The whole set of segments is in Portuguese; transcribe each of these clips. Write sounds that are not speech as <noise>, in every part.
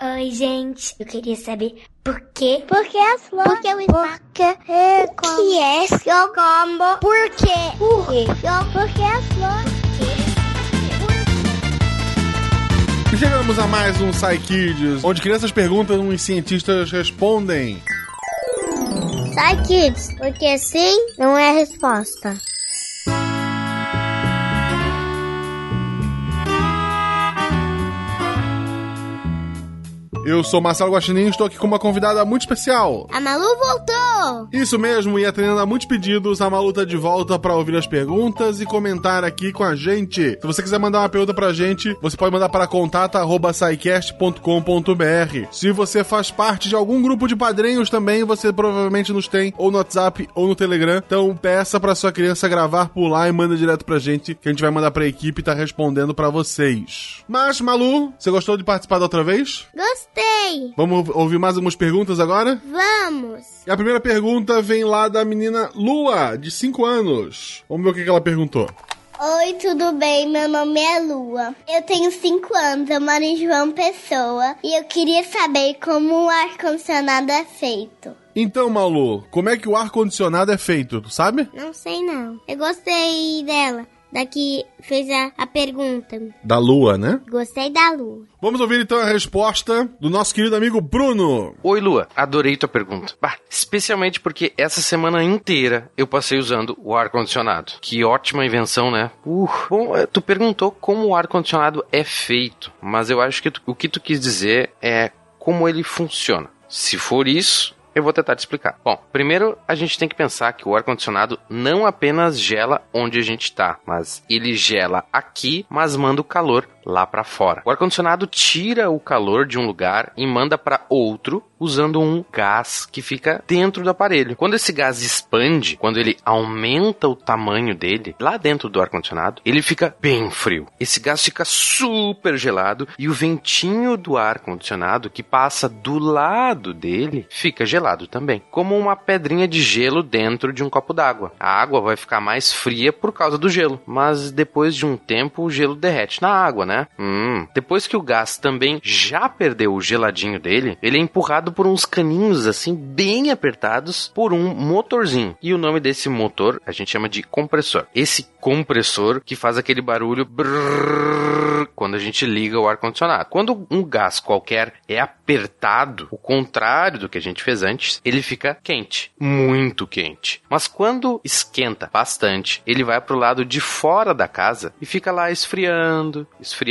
Oi, gente. Eu queria saber por quê? Por que as flores? Por que o espaço? Por que é como? que é Eu como. Por quê? Por quê? Por que as flores? E chegamos a mais um Psy Kids, onde crianças perguntam e cientistas respondem. Sai, kids. Porque sim não é a resposta. Eu sou Marcelo Guaxinim e estou aqui com uma convidada muito especial. A Malu voltou. Isso mesmo, e atendendo a muitos pedidos, a Malu tá de volta para ouvir as perguntas e comentar aqui com a gente. Se você quiser mandar uma pergunta pra gente, você pode mandar para contato@saicast.com.br. Se você faz parte de algum grupo de padrinhos também, você provavelmente nos tem ou no WhatsApp ou no Telegram. Então peça para sua criança gravar por lá e manda direto pra gente, que a gente vai mandar pra equipe e tá respondendo para vocês. Mas Malu, você gostou de participar da outra vez? Gostei. Vamos ouvir mais algumas perguntas agora? Vamos. E a primeira pergunta vem lá da menina Lua, de 5 anos. Vamos ver o que que ela perguntou. Oi, tudo bem? Meu nome é Lua. Eu tenho 5 anos, eu moro em João Pessoa e eu queria saber como o ar-condicionado é feito. Então, Malu, como é que o ar-condicionado é feito, tu sabe? Não sei não. Eu gostei dela, da que fez a, a pergunta. Da Lua, né? Gostei da Lua. Vamos ouvir então a resposta do nosso querido amigo Bruno. Oi, Lua. Adorei tua pergunta. Bah, especialmente porque essa semana inteira eu passei usando o ar-condicionado. Que ótima invenção, né? Uh, bom, eh, tu perguntou como o ar-condicionado é feito, mas eu acho que tu- o que tu quis dizer é como ele funciona. Se for isso, eu vou tentar te explicar. Bom, primeiro a gente tem que pensar que o ar-condicionado não apenas gela onde a gente está, mas ele gela aqui, mas manda o calor lá para fora. O ar-condicionado tira o calor de um lugar e manda para outro usando um gás que fica dentro do aparelho. Quando esse gás expande, quando ele aumenta o tamanho dele, lá dentro do ar-condicionado, ele fica bem frio. Esse gás fica super gelado e o ventinho do ar-condicionado que passa do lado dele fica gelado também, como uma pedrinha de gelo dentro de um copo d'água. A água vai ficar mais fria por causa do gelo, mas depois de um tempo o gelo derrete na água, né? Hum. Depois que o gás também já perdeu o geladinho dele, ele é empurrado por uns caninhos assim bem apertados por um motorzinho. E o nome desse motor a gente chama de compressor. Esse compressor que faz aquele barulho brrr quando a gente liga o ar condicionado. Quando um gás qualquer é apertado, o contrário do que a gente fez antes, ele fica quente, muito quente. Mas quando esquenta bastante, ele vai pro lado de fora da casa e fica lá esfriando, esfriando,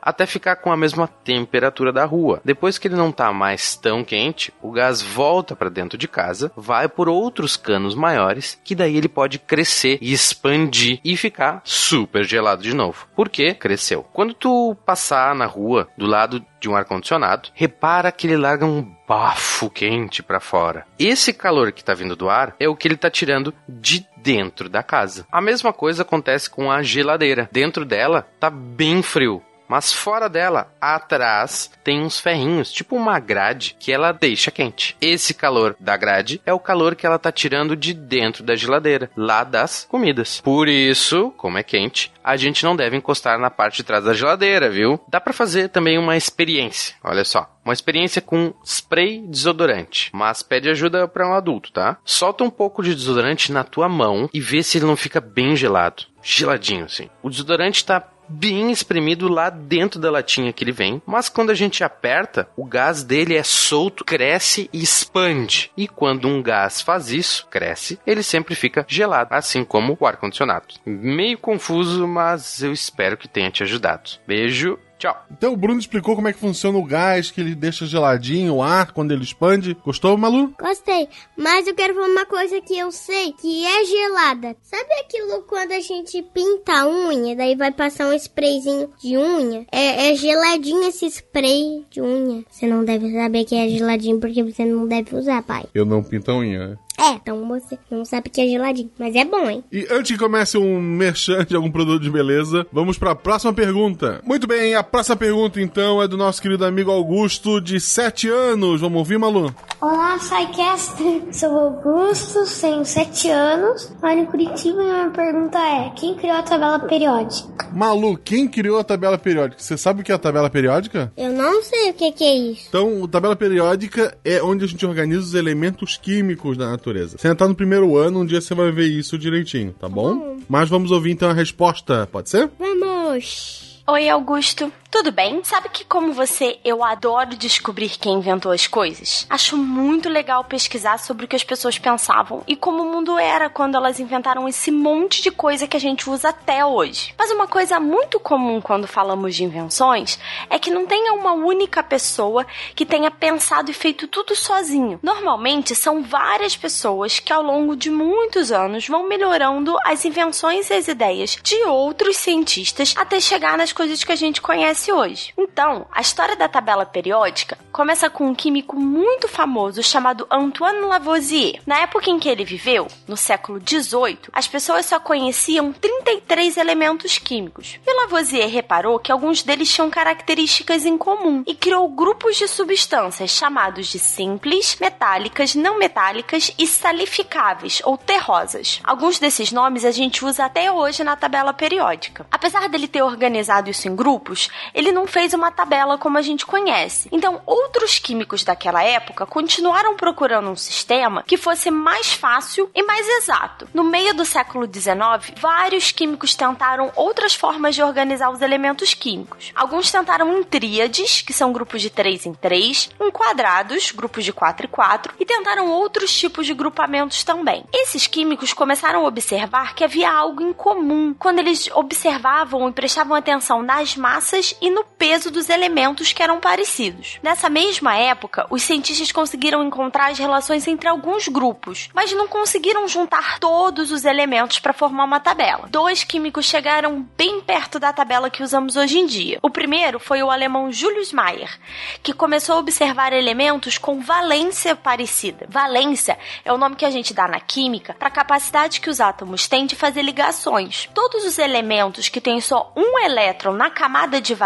até ficar com a mesma temperatura da rua. Depois que ele não tá mais tão quente, o gás volta para dentro de casa, vai por outros canos maiores, que daí ele pode crescer e expandir e ficar super gelado de novo. Por quê? Cresceu. Quando tu passar na rua do lado de um ar-condicionado, repara que ele larga um bafo quente para fora. Esse calor que tá vindo do ar é o que ele tá tirando de dentro da casa. A mesma coisa acontece com a geladeira. Dentro dela tá bem frio. Mas fora dela, atrás, tem uns ferrinhos, tipo uma grade, que ela deixa quente. Esse calor da grade é o calor que ela tá tirando de dentro da geladeira, lá das comidas. Por isso, como é quente, a gente não deve encostar na parte de trás da geladeira, viu? Dá pra fazer também uma experiência. Olha só. Uma experiência com spray desodorante, mas pede ajuda para um adulto, tá? Solta um pouco de desodorante na tua mão e vê se ele não fica bem gelado. Geladinho, assim. O desodorante tá bem espremido lá dentro da latinha que ele vem, mas quando a gente aperta, o gás dele é solto, cresce e expande. E quando um gás faz isso, cresce, ele sempre fica gelado, assim como o ar condicionado. Meio confuso, mas eu espero que tenha te ajudado. Beijo. Tchau. Então o Bruno explicou como é que funciona o gás, que ele deixa geladinho o ar quando ele expande. Gostou, Malu? Gostei, mas eu quero falar uma coisa que eu sei que é gelada. Sabe aquilo quando a gente pinta a unha, daí vai passar um sprayzinho de unha? É, é geladinho esse spray de unha. Você não deve saber que é geladinho porque você não deve usar, pai. Eu não pinto a unha, né? É, então você não sabe que é geladinho, mas é bom, hein? E antes que comece um merchan de algum produto de beleza, vamos para a próxima pergunta. Muito bem, a próxima pergunta então é do nosso querido amigo Augusto, de 7 anos. Vamos ouvir, Malu? Olá, SciCast. Sou Augusto, tenho 7 anos, moro em Curitiba e a minha pergunta é: quem criou a tabela periódica? Malu, quem criou a tabela periódica? Você sabe o que é a tabela periódica? Eu não sei o que, que é isso. Então, a tabela periódica é onde a gente organiza os elementos químicos da natureza. Você ainda tá no primeiro ano, um dia você vai ver isso direitinho, tá bom? Mas vamos ouvir então a resposta, pode ser? Vamos! Oi, Augusto. Tudo bem? Sabe que, como você, eu adoro descobrir quem inventou as coisas? Acho muito legal pesquisar sobre o que as pessoas pensavam e como o mundo era quando elas inventaram esse monte de coisa que a gente usa até hoje. Mas uma coisa muito comum quando falamos de invenções é que não tenha uma única pessoa que tenha pensado e feito tudo sozinho. Normalmente são várias pessoas que, ao longo de muitos anos, vão melhorando as invenções e as ideias de outros cientistas até chegar nas coisas que a gente conhece hoje. Então, a história da tabela periódica começa com um químico muito famoso chamado Antoine Lavoisier. Na época em que ele viveu, no século 18, as pessoas só conheciam 33 elementos químicos. E Lavoisier reparou que alguns deles tinham características em comum e criou grupos de substâncias chamados de simples, metálicas, não metálicas e salificáveis ou terrosas. Alguns desses nomes a gente usa até hoje na tabela periódica. Apesar dele ter organizado isso em grupos, ele não fez uma tabela como a gente conhece. Então, outros químicos daquela época continuaram procurando um sistema que fosse mais fácil e mais exato. No meio do século XIX, vários químicos tentaram outras formas de organizar os elementos químicos. Alguns tentaram em tríades, que são grupos de 3 em 3, em quadrados, grupos de 4 em 4, e tentaram outros tipos de grupamentos também. Esses químicos começaram a observar que havia algo em comum quando eles observavam e prestavam atenção nas massas e no peso dos elementos que eram parecidos. Nessa mesma época, os cientistas conseguiram encontrar as relações entre alguns grupos, mas não conseguiram juntar todos os elementos para formar uma tabela. Dois químicos chegaram bem perto da tabela que usamos hoje em dia. O primeiro foi o alemão Julius Mayer, que começou a observar elementos com valência parecida. Valência é o nome que a gente dá na química para a capacidade que os átomos têm de fazer ligações. Todos os elementos que têm só um elétron na camada de valência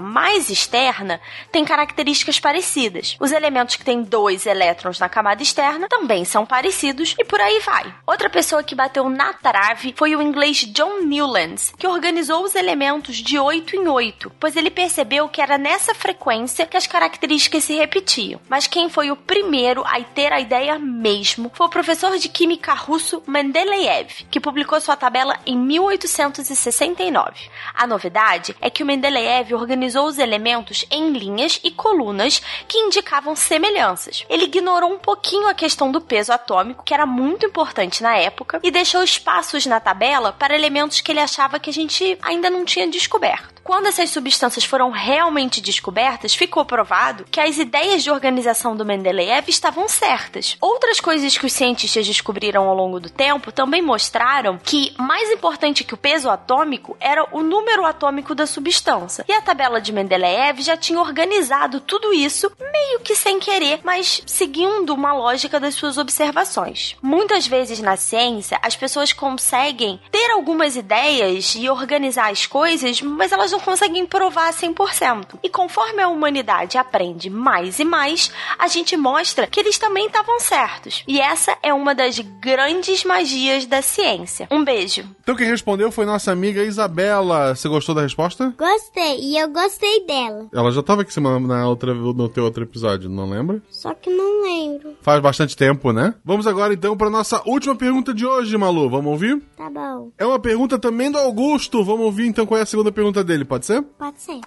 mais externa têm características parecidas. Os elementos que têm dois elétrons na camada externa também são parecidos e por aí vai. Outra pessoa que bateu na trave foi o inglês John Newlands, que organizou os elementos de 8 em 8, pois ele percebeu que era nessa frequência que as características se repetiam. Mas quem foi o primeiro a ter a ideia mesmo foi o professor de química russo Mendeleev, que publicou sua tabela em 1869. A novidade é que o Mendeleev organizou os elementos em linhas e colunas que indicavam semelhanças. Ele ignorou um pouquinho a questão do peso atômico, que era muito importante na época, e deixou espaços na tabela para elementos que ele achava que a gente ainda não tinha descoberto. Quando essas substâncias foram realmente descobertas, ficou provado que as ideias de organização do Mendeleev estavam certas. Outras coisas que os cientistas descobriram ao longo do tempo também mostraram que mais importante que o peso atômico era o número atômico da substância. E a tabela de Mendeleev já tinha organizado tudo isso meio que sem querer, mas seguindo uma lógica das suas observações. Muitas vezes na ciência, as pessoas conseguem ter algumas ideias e organizar as coisas, mas elas não conseguem provar 100%. E conforme a humanidade aprende mais e mais, a gente mostra que eles também estavam certos. E essa é uma das grandes magias da ciência. Um beijo. Então quem respondeu foi nossa amiga Isabela. Você gostou da resposta? Gostei, e eu gostei dela. Ela já tava aqui semana na outra, no teu outro episódio, não lembra? Só que não lembro. Faz bastante tempo, né? Vamos agora então para nossa última pergunta de hoje, Malu. Vamos ouvir? Tá bom. É uma pergunta também do Augusto. Vamos ouvir então qual é a segunda pergunta dele, pode ser? Pode ser.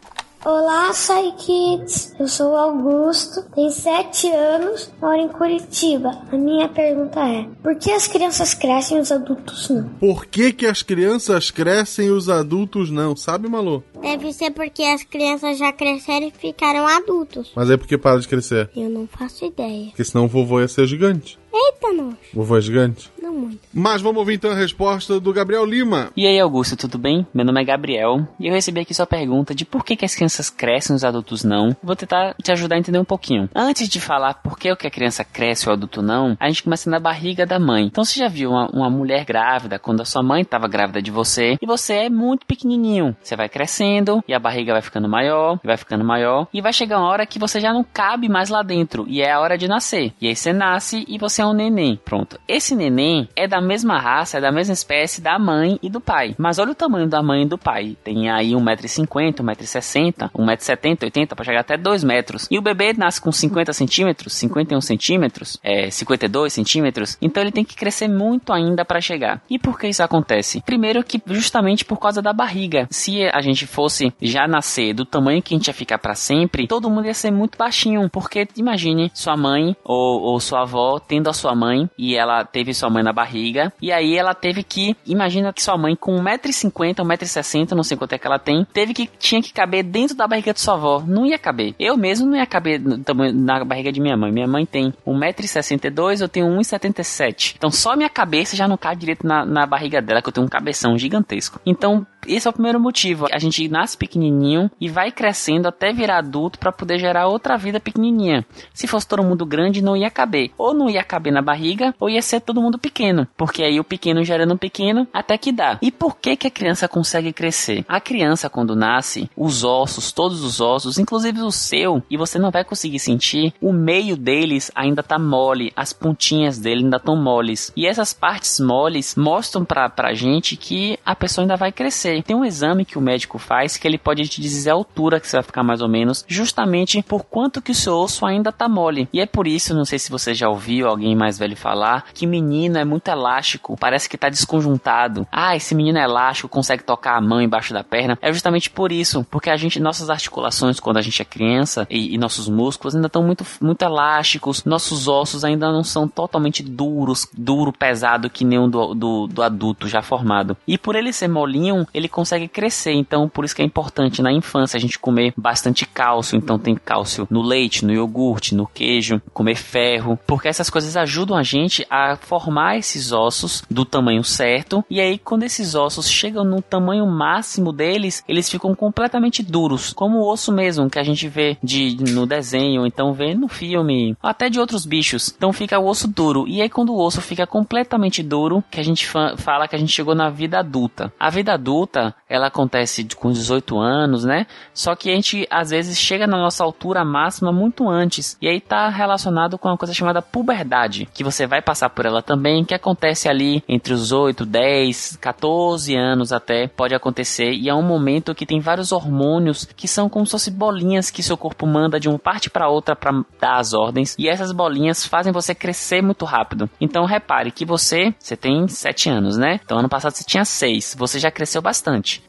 Olá, Sai Kids. Eu sou o Augusto, tenho 7 anos, moro em Curitiba. A minha pergunta é: por que as crianças crescem e os adultos não? Por que, que as crianças crescem e os adultos não? Sabe, Malu? Deve ser porque as crianças já cresceram e ficaram adultos. Mas é porque para de crescer. Eu não faço ideia. Porque senão o vovô ia ser gigante. Eita, nós. O vovô é gigante? Muito. Mas vamos ouvir então a resposta do Gabriel Lima. E aí, Augusto, tudo bem? Meu nome é Gabriel e eu recebi aqui sua pergunta de por que, que as crianças crescem e os adultos não. Vou tentar te ajudar a entender um pouquinho. Antes de falar por que, que a criança cresce e o adulto não, a gente começa na barriga da mãe. Então você já viu uma, uma mulher grávida quando a sua mãe estava grávida de você e você é muito pequenininho. Você vai crescendo e a barriga vai ficando maior, vai ficando maior e vai chegar uma hora que você já não cabe mais lá dentro e é a hora de nascer. E aí você nasce e você é um neném. Pronto. Esse neném é da mesma raça, é da mesma espécie da mãe e do pai. Mas olha o tamanho da mãe e do pai. Tem aí 1,50m, 1,60m, 1,70m, 80 para chegar até 2 metros. E o bebê nasce com 50 centímetros, 51 centímetros, é, 52 centímetros. Então ele tem que crescer muito ainda para chegar. E por que isso acontece? Primeiro que justamente por causa da barriga. Se a gente fosse já nascer do tamanho que a gente ia ficar para sempre, todo mundo ia ser muito baixinho. Porque imagine sua mãe ou, ou sua avó tendo a sua mãe e ela teve sua mãe na barriga. E aí ela teve que, imagina que sua mãe com 1,50m, 1,60m, não sei quanto é que ela tem, teve que, tinha que caber dentro da barriga de sua avó. Não ia caber. Eu mesmo não ia caber no, na barriga de minha mãe. Minha mãe tem 1,62m, eu tenho 1,77m. Então só minha cabeça já não cabe direito na, na barriga dela, que eu tenho um cabeção gigantesco. Então, esse é o primeiro motivo. A gente nasce pequenininho e vai crescendo até virar adulto para poder gerar outra vida pequenininha. Se fosse todo mundo grande, não ia caber. Ou não ia caber na barriga, ou ia ser todo mundo pequeno. Porque aí o pequeno gerando pequeno, até que dá. E por que que a criança consegue crescer? A criança, quando nasce, os ossos, todos os ossos, inclusive o seu, e você não vai conseguir sentir, o meio deles ainda tá mole, as pontinhas dele ainda estão moles. E essas partes moles mostram pra, pra gente que a pessoa ainda vai crescer. Tem um exame que o médico faz que ele pode te dizer a altura que você vai ficar mais ou menos, justamente por quanto que o seu osso ainda tá mole. E é por isso, não sei se você já ouviu alguém mais velho falar, que menino é muito elástico, parece que tá desconjuntado. Ah, esse menino é elástico, consegue tocar a mão embaixo da perna. É justamente por isso, porque a gente, nossas articulações quando a gente é criança e, e nossos músculos ainda estão muito, muito elásticos, nossos ossos ainda não são totalmente duros, duro, pesado que nem o do, do, do adulto já formado. E por ele ser molinho, ele consegue crescer. Então, por isso que é importante na infância a gente comer bastante cálcio. Então, tem cálcio no leite, no iogurte, no queijo, comer ferro, porque essas coisas ajudam a gente a formar esses ossos do tamanho certo. E aí, quando esses ossos chegam no tamanho máximo deles, eles ficam completamente duros, como o osso mesmo que a gente vê de no desenho, então vê no filme, até de outros bichos. Então fica o osso duro. E aí, quando o osso fica completamente duro, que a gente fala que a gente chegou na vida adulta. A vida adulta, ela acontece com 18 anos, né? Só que a gente às vezes chega na nossa altura máxima muito antes. E aí tá relacionado com uma coisa chamada puberdade, que você vai passar por ela também, que acontece ali entre os 8, 10, 14 anos até, pode acontecer. E é um momento que tem vários hormônios que são como se fossem bolinhas que seu corpo manda de uma parte para outra para dar as ordens. E essas bolinhas fazem você crescer muito rápido. Então repare que você, você tem 7 anos, né? Então ano passado você tinha 6, você já cresceu bastante.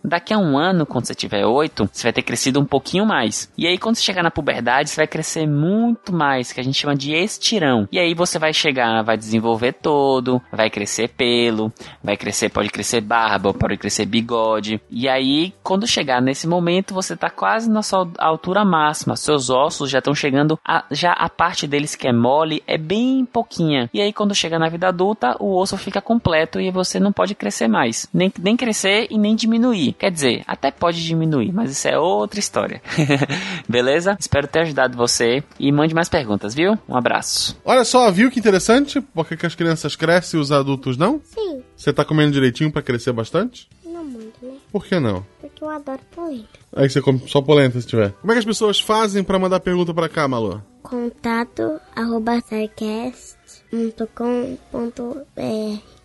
Daqui a um ano, quando você tiver 8, você vai ter crescido um pouquinho mais. E aí quando você chegar na puberdade, você vai crescer muito mais, que a gente chama de estirão. E aí você vai chegar, vai desenvolver todo, vai crescer pelo, vai crescer, pode crescer barba, pode crescer bigode. E aí, quando chegar nesse momento, você tá quase na sua altura máxima. Seus ossos já estão chegando, a, já a parte deles que é mole é bem pouquinha. E aí, quando chega na vida adulta, o osso fica completo e você não pode crescer mais. Nem, nem crescer e nem diminuir. Quer dizer, até pode diminuir, mas isso é outra história. <laughs> Beleza? Espero ter ajudado você e mande mais perguntas, viu? Um abraço. Olha só, viu que interessante? Por que, as crianças crescem e os adultos não? Sim, Você tá comendo direitinho pra crescer bastante? não muito, né? Por que não? Porque eu adoro polenta. Aí você come só polenta se tiver. Como é que as pessoas fazem pra mandar pergunta pra cá, Malu? Contato arroba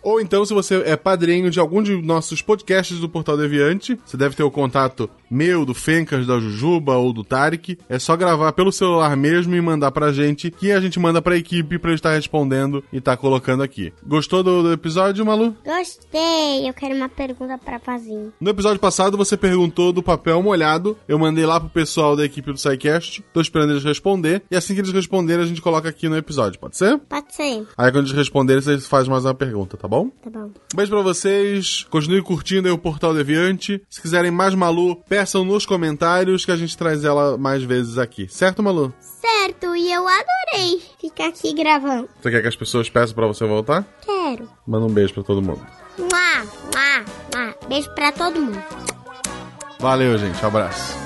Ou então, se você é padrinho de algum de nossos podcasts do Portal Deviante, você deve ter o contato meu, do Fencas, da Jujuba ou do Tarek. É só gravar pelo celular mesmo e mandar pra gente, que a gente manda pra equipe pra ele estar respondendo e tá colocando aqui. Gostou do, do episódio, Malu? Gostei, eu quero uma pergunta pra fazer. No episódio passado, você perguntou do papel molhado. Eu mandei lá pro pessoal da equipe do SciCast. Tô esperando eles responder. E assim que eles responderem, a gente coloca aqui no episódio, pode ser? Pode ser, Aí quando eles responderem, vocês fazem mais uma pergunta, tá bom? tá bom. Um beijo pra vocês. Continue curtindo aí o Portal Deviante. Se quiserem mais Malu, peçam nos comentários que a gente traz ela mais vezes aqui. Certo, Malu? Certo, e eu adorei ficar aqui gravando. Você quer que as pessoas peçam pra você voltar? Quero. Manda um beijo pra todo mundo. Mua, mua, mua. Beijo pra todo mundo. Valeu, gente. Abraço.